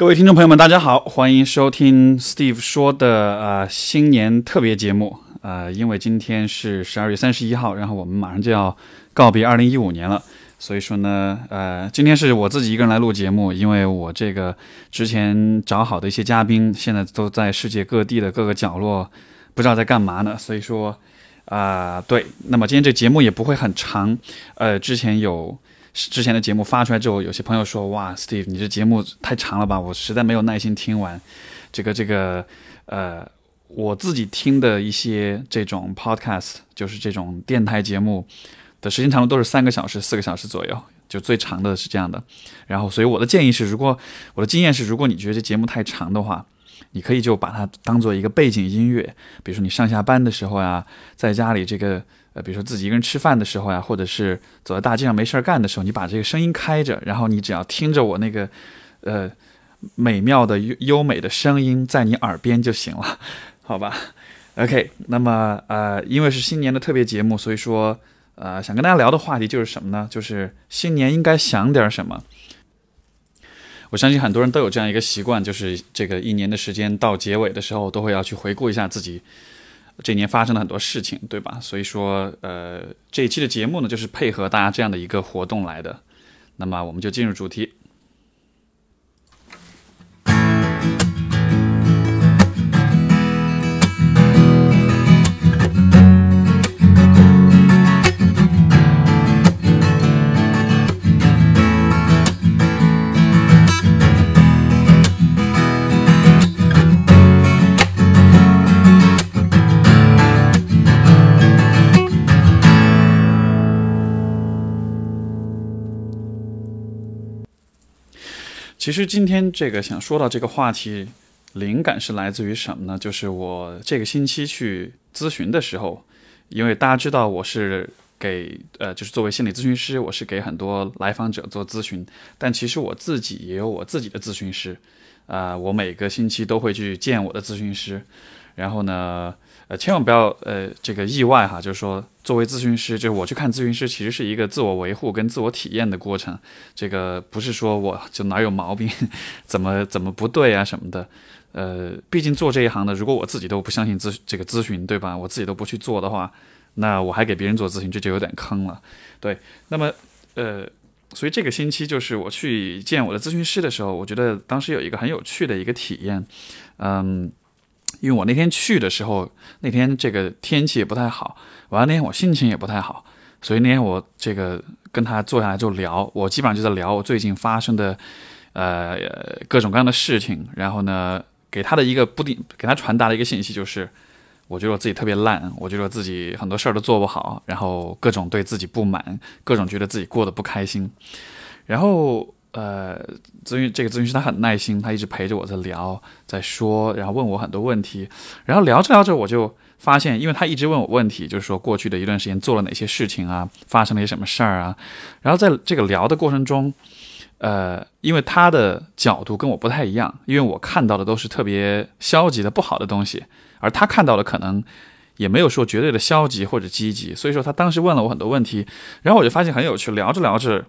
各位听众朋友们，大家好，欢迎收听 Steve 说的呃新年特别节目。呃，因为今天是十二月三十一号，然后我们马上就要告别二零一五年了，所以说呢，呃，今天是我自己一个人来录节目，因为我这个之前找好的一些嘉宾现在都在世界各地的各个角落，不知道在干嘛呢，所以说啊，对，那么今天这节目也不会很长，呃，之前有。之前的节目发出来之后，有些朋友说：“哇，Steve，你这节目太长了吧？我实在没有耐心听完。”这个这个，呃，我自己听的一些这种 podcast，就是这种电台节目的时间长度都是三个小时、四个小时左右，就最长的是这样的。然后，所以我的建议是，如果我的经验是，如果你觉得这节目太长的话，你可以就把它当做一个背景音乐，比如说你上下班的时候呀，在家里这个。呃，比如说自己一个人吃饭的时候呀，或者是走在大街上没事儿干的时候，你把这个声音开着，然后你只要听着我那个，呃，美妙的优优美的声音在你耳边就行了，好吧？OK，那么呃，因为是新年的特别节目，所以说呃，想跟大家聊的话题就是什么呢？就是新年应该想点什么。我相信很多人都有这样一个习惯，就是这个一年的时间到结尾的时候，都会要去回顾一下自己。这年发生了很多事情，对吧？所以说，呃，这一期的节目呢，就是配合大家这样的一个活动来的。那么，我们就进入主题。其实今天这个想说到这个话题，灵感是来自于什么呢？就是我这个星期去咨询的时候，因为大家知道我是给呃，就是作为心理咨询师，我是给很多来访者做咨询，但其实我自己也有我自己的咨询师，啊，我每个星期都会去见我的咨询师，然后呢。呃，千万不要呃，这个意外哈，就是说，作为咨询师，就是我去看咨询师，其实是一个自我维护跟自我体验的过程。这个不是说我就哪有毛病，怎么怎么不对啊什么的。呃，毕竟做这一行的，如果我自己都不相信咨这个咨询，对吧？我自己都不去做的话，那我还给别人做咨询，这就有点坑了。对，那么呃，所以这个星期就是我去见我的咨询师的时候，我觉得当时有一个很有趣的一个体验，嗯。因为我那天去的时候，那天这个天气也不太好，完了那天我心情也不太好，所以那天我这个跟他坐下来就聊，我基本上就在聊我最近发生的，呃，各种各样的事情。然后呢，给他的一个不定，给他传达的一个信息就是，我觉得我自己特别烂，我觉得我自己很多事儿都做不好，然后各种对自己不满，各种觉得自己过得不开心，然后。呃，咨询这个咨询师他很耐心，他一直陪着我在聊，在说，然后问我很多问题，然后聊着聊着我就发现，因为他一直问我问题，就是说过去的一段时间做了哪些事情啊，发生了些什么事儿啊，然后在这个聊的过程中，呃，因为他的角度跟我不太一样，因为我看到的都是特别消极的不好的东西，而他看到的可能也没有说绝对的消极或者积极，所以说他当时问了我很多问题，然后我就发现很有趣，聊着聊着。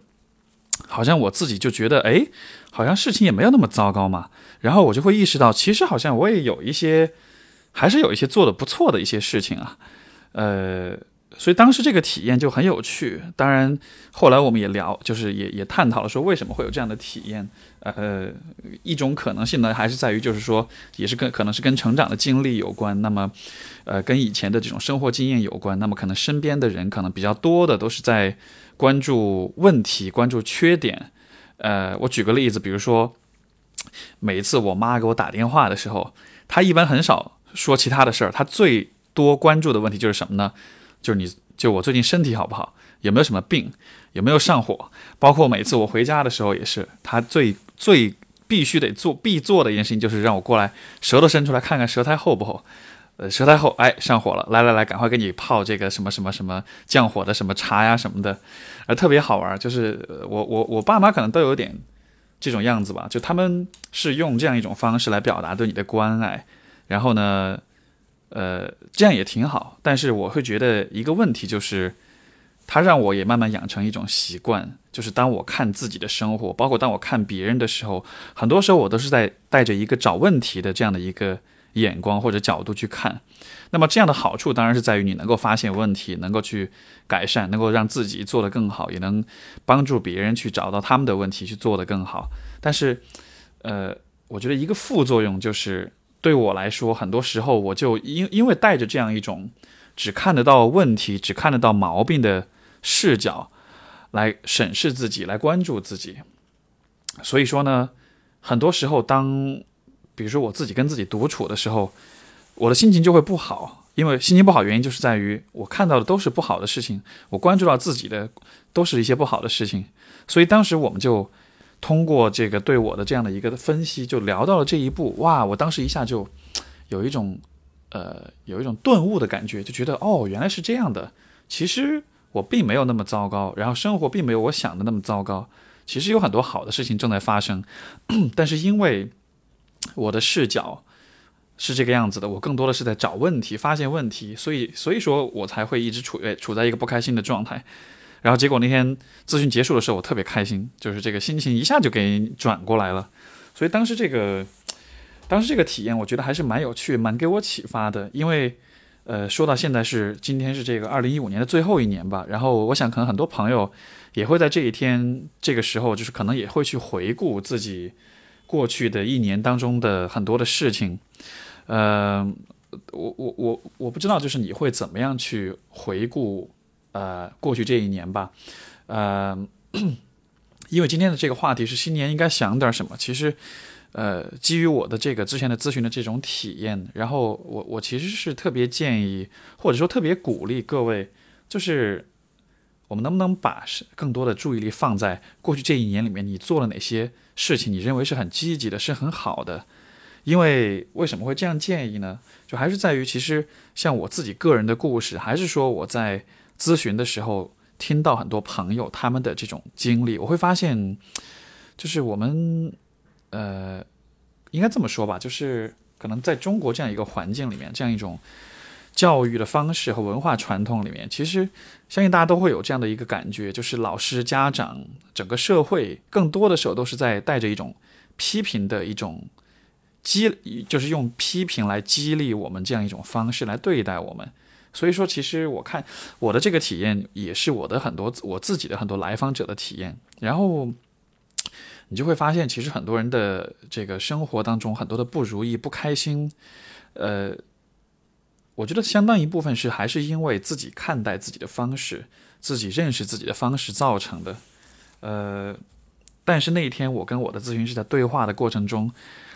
好像我自己就觉得，哎，好像事情也没有那么糟糕嘛。然后我就会意识到，其实好像我也有一些，还是有一些做的不错的一些事情啊。呃，所以当时这个体验就很有趣。当然，后来我们也聊，就是也也探讨了说为什么会有这样的体验。呃，一种可能性呢，还是在于就是说，也是跟可能是跟成长的经历有关。那么，呃，跟以前的这种生活经验有关。那么，可能身边的人可能比较多的都是在。关注问题，关注缺点。呃，我举个例子，比如说，每一次我妈给我打电话的时候，她一般很少说其他的事儿，她最多关注的问题就是什么呢？就是你就我最近身体好不好，有没有什么病，有没有上火。包括每次我回家的时候也是，他最最必须得做必做的一件事情，就是让我过来舌头伸出来看看舌苔厚不厚。呃，舌苔厚，哎，上火了，来来来，赶快给你泡这个什么什么什么降火的什么茶呀什么的，呃，特别好玩。就是我我我爸妈可能都有点这种样子吧，就他们是用这样一种方式来表达对你的关爱，然后呢，呃，这样也挺好。但是我会觉得一个问题就是。它让我也慢慢养成一种习惯，就是当我看自己的生活，包括当我看别人的时候，很多时候我都是在带着一个找问题的这样的一个眼光或者角度去看。那么这样的好处当然是在于你能够发现问题，能够去改善，能够让自己做得更好，也能帮助别人去找到他们的问题去做得更好。但是，呃，我觉得一个副作用就是对我来说，很多时候我就因因为带着这样一种只看得到问题、只看得到毛病的视角来审视自己、来关注自己，所以说呢，很多时候当比如说我自己跟自己独处的时候。我的心情就会不好，因为心情不好原因就是在于我看到的都是不好的事情，我关注到自己的都是一些不好的事情，所以当时我们就通过这个对我的这样的一个分析，就聊到了这一步。哇，我当时一下就有一种呃有一种顿悟的感觉，就觉得哦原来是这样的，其实我并没有那么糟糕，然后生活并没有我想的那么糟糕，其实有很多好的事情正在发生，但是因为我的视角。是这个样子的，我更多的是在找问题、发现问题，所以所以说我才会一直处于处在一个不开心的状态。然后结果那天咨询结束的时候，我特别开心，就是这个心情一下就给转过来了。所以当时这个当时这个体验，我觉得还是蛮有趣、蛮给我启发的。因为呃，说到现在是今天是这个二零一五年的最后一年吧，然后我想可能很多朋友也会在这一天这个时候，就是可能也会去回顾自己过去的一年当中的很多的事情。呃，我我我我不知道，就是你会怎么样去回顾呃过去这一年吧？呃，因为今天的这个话题是新年应该想点什么。其实，呃，基于我的这个之前的咨询的这种体验，然后我我其实是特别建议，或者说特别鼓励各位，就是我们能不能把更多的注意力放在过去这一年里面，你做了哪些事情，你认为是很积极的，是很好的。因为为什么会这样建议呢？就还是在于，其实像我自己个人的故事，还是说我在咨询的时候听到很多朋友他们的这种经历，我会发现，就是我们，呃，应该这么说吧，就是可能在中国这样一个环境里面，这样一种教育的方式和文化传统里面，其实相信大家都会有这样的一个感觉，就是老师、家长、整个社会，更多的时候都是在带着一种批评的一种。激就是用批评来激励我们这样一种方式来对待我们，所以说其实我看我的这个体验也是我的很多我自己的很多来访者的体验，然后你就会发现其实很多人的这个生活当中很多的不如意不开心，呃，我觉得相当一部分是还是因为自己看待自己的方式，自己认识自己的方式造成的，呃，但是那一天我跟我的咨询师在对话的过程中。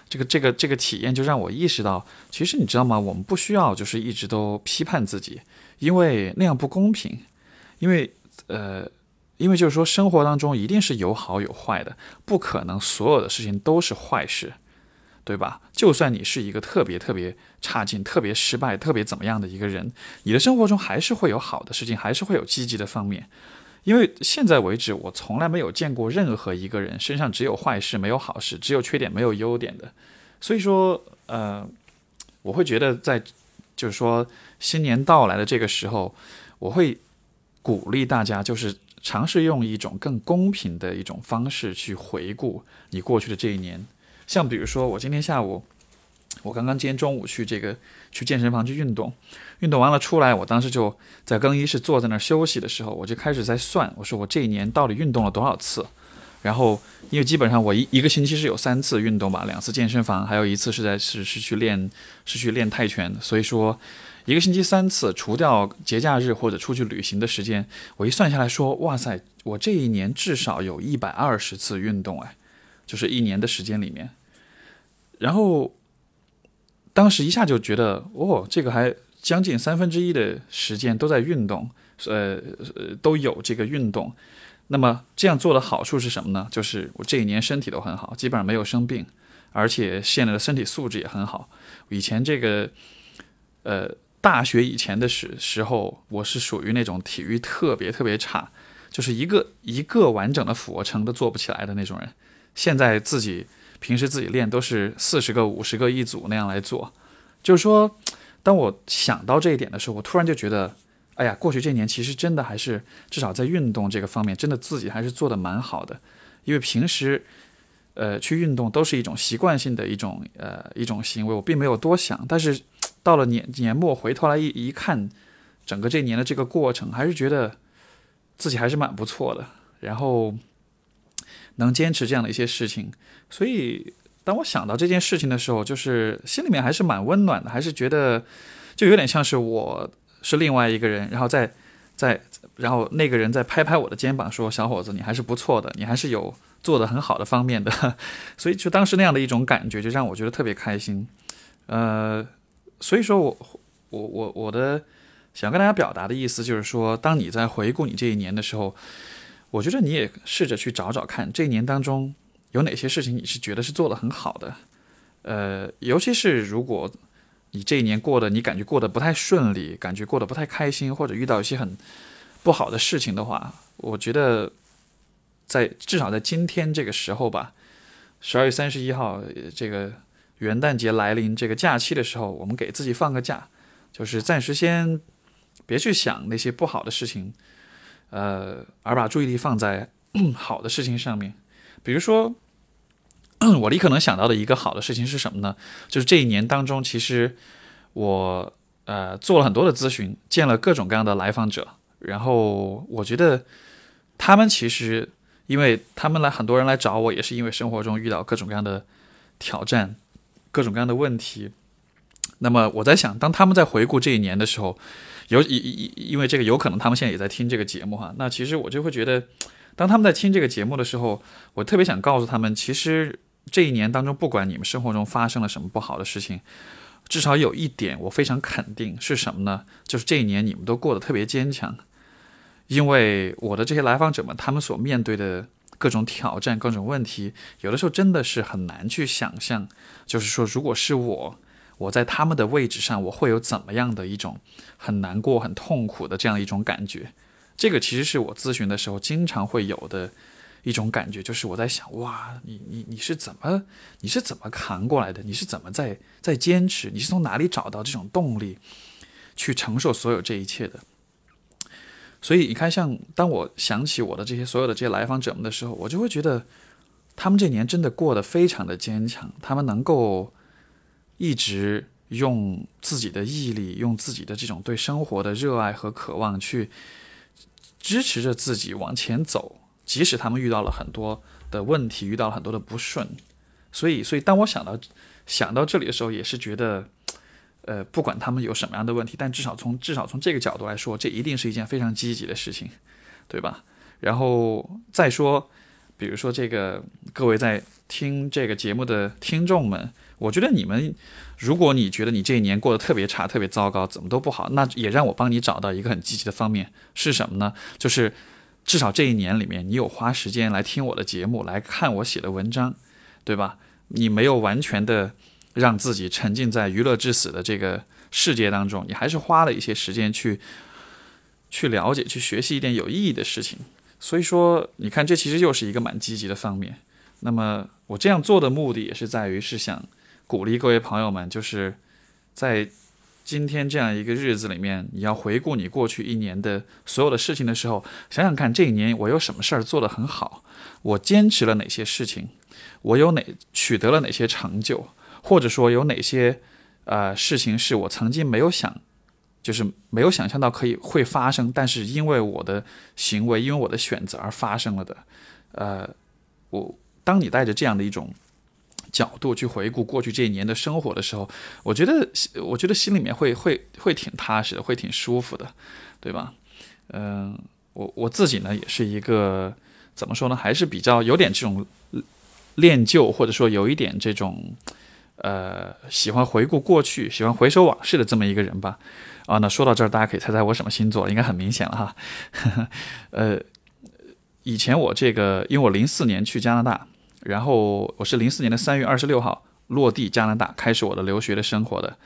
这个这个这个体验就让我意识到，其实你知道吗？我们不需要就是一直都批判自己，因为那样不公平。因为呃，因为就是说，生活当中一定是有好有坏的，不可能所有的事情都是坏事，对吧？就算你是一个特别特别差劲、特别失败、特别怎么样的一个人，你的生活中还是会有好的事情，还是会有积极的方面。因为现在为止，我从来没有见过任何一个人身上只有坏事没有好事，只有缺点没有优点的。所以说，呃，我会觉得在就是说新年到来的这个时候，我会鼓励大家就是尝试用一种更公平的一种方式去回顾你过去的这一年。像比如说，我今天下午。我刚刚今天中午去这个去健身房去运动，运动完了出来，我当时就在更衣室坐在那儿休息的时候，我就开始在算，我说我这一年到底运动了多少次？然后因为基本上我一一个星期是有三次运动吧，两次健身房，还有一次是在是是去练是去练泰拳，所以说一个星期三次，除掉节假日或者出去旅行的时间，我一算下来说，哇塞，我这一年至少有一百二十次运动哎，就是一年的时间里面，然后。当时一下就觉得，哦，这个还将近三分之一的时间都在运动，呃，都有这个运动。那么这样做的好处是什么呢？就是我这一年身体都很好，基本上没有生病，而且现在的身体素质也很好。以前这个，呃，大学以前的时时候，我是属于那种体育特别特别差，就是一个一个完整的俯卧撑都做不起来的那种人。现在自己。平时自己练都是四十个、五十个一组那样来做，就是说，当我想到这一点的时候，我突然就觉得，哎呀，过去这年其实真的还是至少在运动这个方面，真的自己还是做的蛮好的。因为平时，呃，去运动都是一种习惯性的一种呃一种行为，我并没有多想。但是到了年年末回头来一一看，整个这年的这个过程，还是觉得自己还是蛮不错的。然后能坚持这样的一些事情，所以当我想到这件事情的时候，就是心里面还是蛮温暖的，还是觉得就有点像是我。是另外一个人，然后再，再，然后那个人在拍拍我的肩膀，说：“小伙子，你还是不错的，你还是有做的很好的方面的。” 所以就当时那样的一种感觉，就让我觉得特别开心。呃，所以说我，我，我，我的想跟大家表达的意思就是说，当你在回顾你这一年的时候，我觉得你也试着去找找看，这一年当中有哪些事情你是觉得是做的很好的。呃，尤其是如果。你这一年过得，你感觉过得不太顺利，感觉过得不太开心，或者遇到一些很不好的事情的话，我觉得在至少在今天这个时候吧，十二月三十一号这个元旦节来临这个假期的时候，我们给自己放个假，就是暂时先别去想那些不好的事情，呃，而把注意力放在 好的事情上面，比如说。我立刻能想到的一个好的事情是什么呢？就是这一年当中，其实我呃做了很多的咨询，见了各种各样的来访者，然后我觉得他们其实，因为他们来很多人来找我，也是因为生活中遇到各种各样的挑战，各种各样的问题。那么我在想，当他们在回顾这一年的时候，有因因因为这个有可能他们现在也在听这个节目哈，那其实我就会觉得，当他们在听这个节目的时候，我特别想告诉他们，其实。这一年当中，不管你们生活中发生了什么不好的事情，至少有一点我非常肯定是什么呢？就是这一年你们都过得特别坚强。因为我的这些来访者们，他们所面对的各种挑战、各种问题，有的时候真的是很难去想象。就是说，如果是我，我在他们的位置上，我会有怎么样的一种很难过、很痛苦的这样一种感觉？这个其实是我咨询的时候经常会有的。一种感觉就是我在想，哇，你你你是怎么你是怎么扛过来的？你是怎么在在坚持？你是从哪里找到这种动力去承受所有这一切的？所以你看，像当我想起我的这些所有的这些来访者们的时候，我就会觉得他们这年真的过得非常的坚强，他们能够一直用自己的毅力，用自己的这种对生活的热爱和渴望去支持着自己往前走。即使他们遇到了很多的问题，遇到了很多的不顺，所以，所以当我想到想到这里的时候，也是觉得，呃，不管他们有什么样的问题，但至少从至少从这个角度来说，这一定是一件非常积极的事情，对吧？然后再说，比如说这个各位在听这个节目的听众们，我觉得你们，如果你觉得你这一年过得特别差、特别糟糕，怎么都不好，那也让我帮你找到一个很积极的方面是什么呢？就是。至少这一年里面，你有花时间来听我的节目，来看我写的文章，对吧？你没有完全的让自己沉浸在娱乐至死的这个世界当中，你还是花了一些时间去去了解、去学习一点有意义的事情。所以说，你看，这其实又是一个蛮积极的方面。那么，我这样做的目的也是在于是想鼓励各位朋友们，就是在。今天这样一个日子里面，你要回顾你过去一年的所有的事情的时候，想想看，这一年我有什么事儿做得很好，我坚持了哪些事情，我有哪取得了哪些成就，或者说有哪些呃事情是我曾经没有想，就是没有想象到可以会发生，但是因为我的行为，因为我的选择而发生了的，呃，我当你带着这样的一种。角度去回顾过去这一年的生活的时候，我觉得，我觉得心里面会会会挺踏实的，会挺舒服的，对吧？嗯，我我自己呢，也是一个怎么说呢，还是比较有点这种恋旧，或者说有一点这种呃喜欢回顾过去、喜欢回首往事的这么一个人吧。啊，那说到这儿，大家可以猜猜我什么星座，应该很明显了哈。呃，以前我这个，因为我零四年去加拿大。然后我是零四年的三月二十六号落地加拿大，开始我的留学的生活的。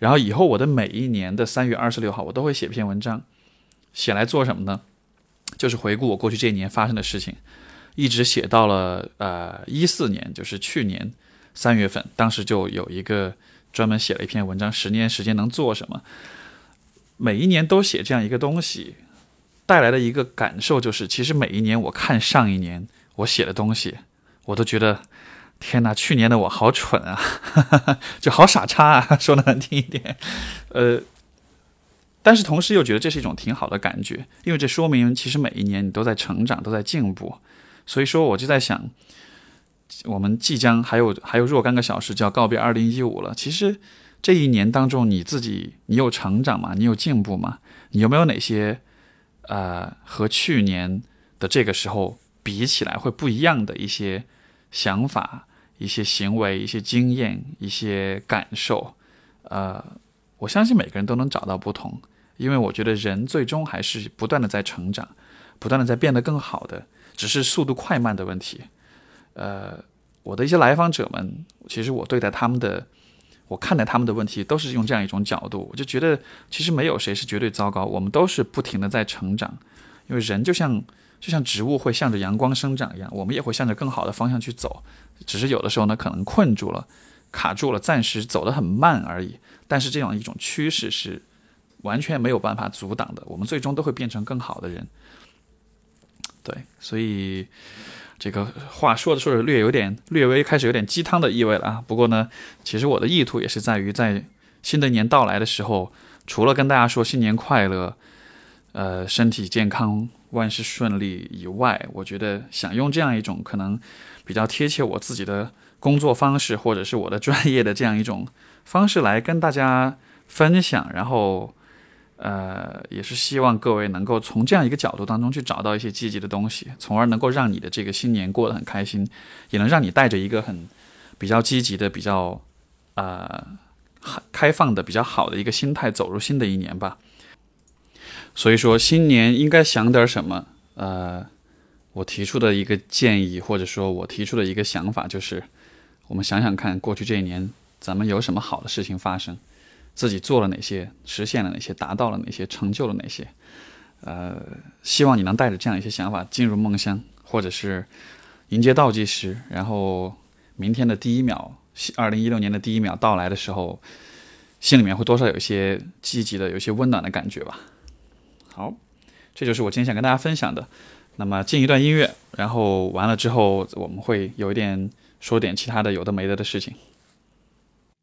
然后以后我的每一年的三月二十六号，我都会写篇文章，写来做什么呢？就是回顾我过去这一年发生的事情，一直写到了呃一四年，就是去年三月份，当时就有一个专门写了一篇文章，十年时间能做什么。每一年都写这样一个东西，带来的一个感受就是，其实每一年我看上一年我写的东西，我都觉得，天哪，去年的我好蠢啊，就好傻叉啊，说的难听一点，呃，但是同时又觉得这是一种挺好的感觉，因为这说明其实每一年你都在成长，都在进步，所以说我就在想，我们即将还有还有若干个小时就要告别二零一五了，其实。这一年当中，你自己你有成长吗？你有进步吗？你有没有哪些呃和去年的这个时候比起来会不一样的一些想法、一些行为、一些经验、一些感受？呃，我相信每个人都能找到不同，因为我觉得人最终还是不断的在成长，不断的在变得更好的，只是速度快慢的问题。呃，我的一些来访者们，其实我对待他们的。我看待他们的问题都是用这样一种角度，我就觉得其实没有谁是绝对糟糕，我们都是不停的在成长，因为人就像就像植物会向着阳光生长一样，我们也会向着更好的方向去走，只是有的时候呢可能困住了、卡住了，暂时走得很慢而已。但是这样一种趋势是完全没有办法阻挡的，我们最终都会变成更好的人。对，所以。这个话说着说着略有点略微开始有点鸡汤的意味了啊。不过呢，其实我的意图也是在于，在新的一年到来的时候，除了跟大家说新年快乐，呃，身体健康，万事顺利以外，我觉得想用这样一种可能比较贴切我自己的工作方式，或者是我的专业的这样一种方式来跟大家分享，然后。呃，也是希望各位能够从这样一个角度当中去找到一些积极的东西，从而能够让你的这个新年过得很开心，也能让你带着一个很比较积极的、比较呃开放的、比较好的一个心态走入新的一年吧。所以说，新年应该想点什么？呃，我提出的一个建议，或者说我提出的一个想法，就是我们想想看，过去这一年咱们有什么好的事情发生。自己做了哪些，实现了哪些，达到了哪些，成就了哪些？呃，希望你能带着这样一些想法进入梦乡，或者是迎接倒计时，然后明天的第一秒，二零一六年的第一秒到来的时候，心里面会多少有一些积极的、有一些温暖的感觉吧。好，这就是我今天想跟大家分享的。那么进一段音乐，然后完了之后，我们会有一点说点其他的有的没的的事情。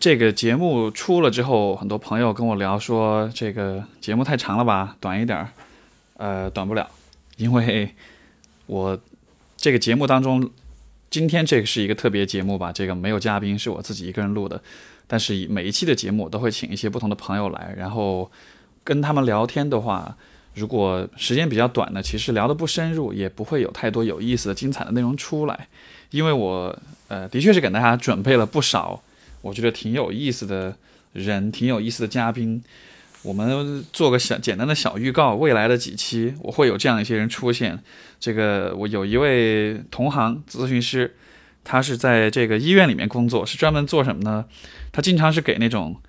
这个节目出了之后，很多朋友跟我聊说，这个节目太长了吧，短一点儿。呃，短不了，因为我这个节目当中，今天这个是一个特别节目吧，这个没有嘉宾，是我自己一个人录的。但是每一期的节目，都会请一些不同的朋友来，然后跟他们聊天的话，如果时间比较短呢，其实聊得不深入，也不会有太多有意思的、精彩的内容出来。因为我呃，的确是给大家准备了不少。我觉得挺有意思的人，挺有意思的嘉宾。我们做个小简单的小预告，未来的几期我会有这样一些人出现。这个我有一位同行咨询师，他是在这个医院里面工作，是专门做什么呢？他经常是给那种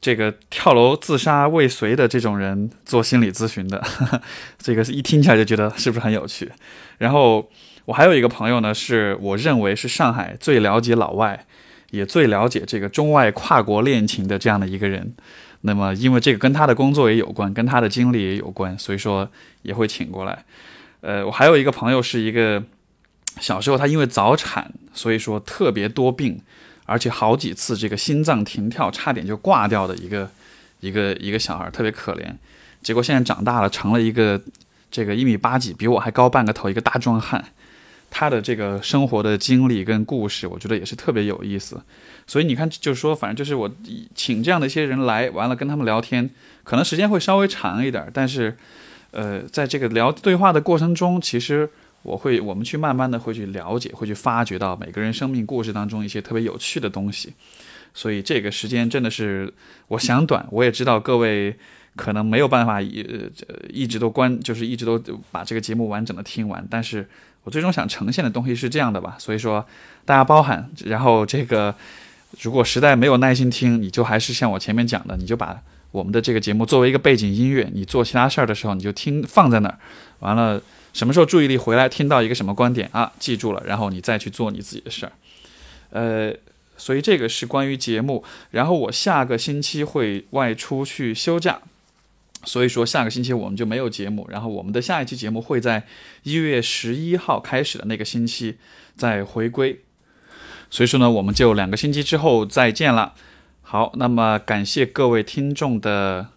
这个跳楼自杀未遂的这种人做心理咨询的。这个一听起来就觉得是不是很有趣？然后我还有一个朋友呢，是我认为是上海最了解老外。也最了解这个中外跨国恋情的这样的一个人，那么因为这个跟他的工作也有关，跟他的经历也有关，所以说也会请过来。呃，我还有一个朋友是一个小时候他因为早产，所以说特别多病，而且好几次这个心脏停跳，差点就挂掉的一个一个一个小孩，特别可怜。结果现在长大了，成了一个这个一米八几，比我还高半个头，一个大壮汉。他的这个生活的经历跟故事，我觉得也是特别有意思。所以你看，就是说，反正就是我请这样的一些人来，完了跟他们聊天，可能时间会稍微长一点，但是，呃，在这个聊对话的过程中，其实我会我们去慢慢的会去了解，会去发掘到每个人生命故事当中一些特别有趣的东西。所以这个时间真的是我想短，我也知道各位可能没有办法一一直都关，就是一直都把这个节目完整的听完。但是我最终想呈现的东西是这样的吧，所以说大家包涵。然后这个如果实在没有耐心听，你就还是像我前面讲的，你就把我们的这个节目作为一个背景音乐，你做其他事儿的时候你就听放在那儿，完了什么时候注意力回来听到一个什么观点啊，记住了，然后你再去做你自己的事儿。呃，所以这个是关于节目。然后我下个星期会外出去休假。所以说，下个星期我们就没有节目。然后我们的下一期节目会在一月十一号开始的那个星期再回归。所以说呢，我们就两个星期之后再见了。好，那么感谢各位听众的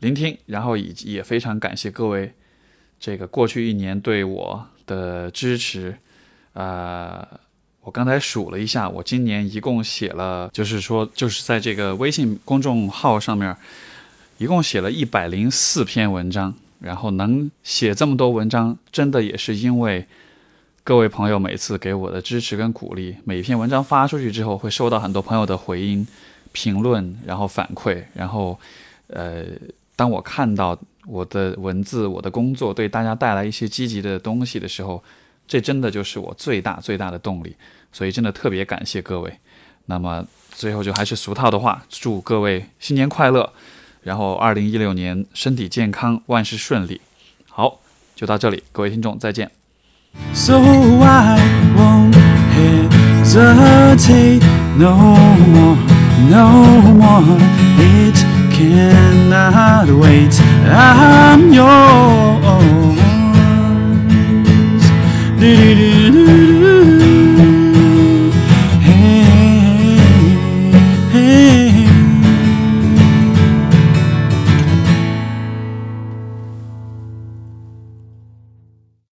聆听，然后以也非常感谢各位这个过去一年对我的支持。呃，我刚才数了一下，我今年一共写了，就是说，就是在这个微信公众号上面。一共写了一百零四篇文章，然后能写这么多文章，真的也是因为各位朋友每次给我的支持跟鼓励。每篇文章发出去之后，会收到很多朋友的回音、评论，然后反馈，然后，呃，当我看到我的文字、我的工作对大家带来一些积极的东西的时候，这真的就是我最大最大的动力。所以真的特别感谢各位。那么最后就还是俗套的话，祝各位新年快乐。然后，二零一六年身体健康，万事顺利。好，就到这里，各位听众再见。So I won't hesitate no more, no more. It cannot wait. I'm yours. Do -do -do -do -do -do.